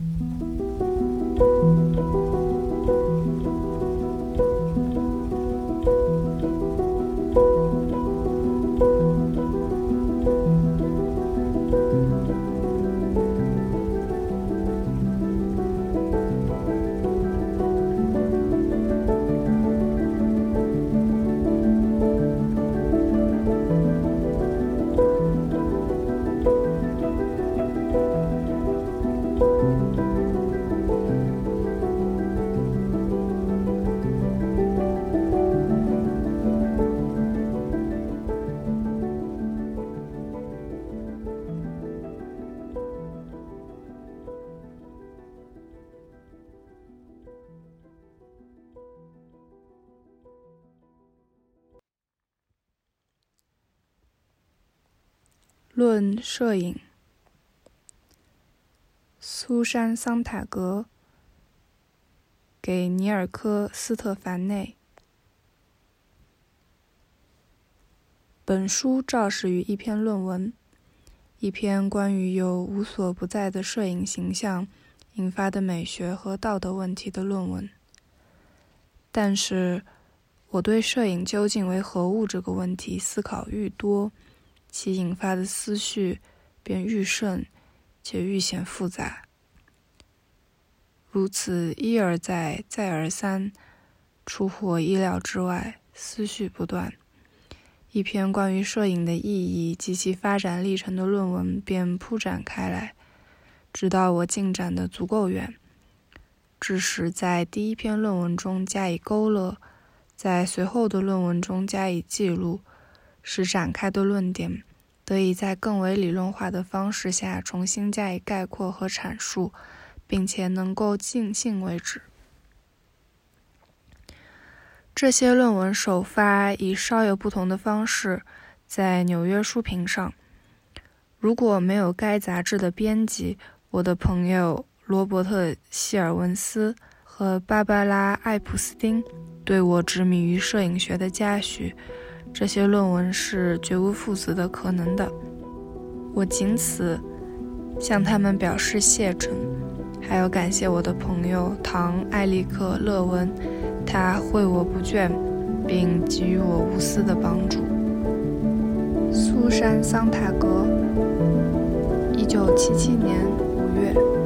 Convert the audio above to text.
Mm-hmm. 论摄影，苏珊·桑塔格给尼尔科·斯特凡内。本书肇始于一篇论文，一篇关于由无所不在的摄影形象引发的美学和道德问题的论文。但是，我对摄影究竟为何物这个问题思考愈多。其引发的思绪便愈甚，且愈显复杂。如此一而再、再而三，出乎我意料之外，思绪不断。一篇关于摄影的意义及其发展历程的论文便铺展开来，直到我进展的足够远，致使在第一篇论文中加以勾勒，在随后的论文中加以记录。使展开的论点得以在更为理论化的方式下重新加以概括和阐述，并且能够尽兴为止。这些论文首发以稍有不同的方式在纽约书评上。如果没有该杂志的编辑，我的朋友罗伯特·希尔文斯和芭芭拉·艾普斯丁对我执迷于摄影学的嘉许。这些论文是绝无父子的可能的，我仅此向他们表示谢忱，还要感谢我的朋友唐·艾利克·勒文，他惠我不倦，并给予我无私的帮助。苏珊·桑塔格，一九七七年五月。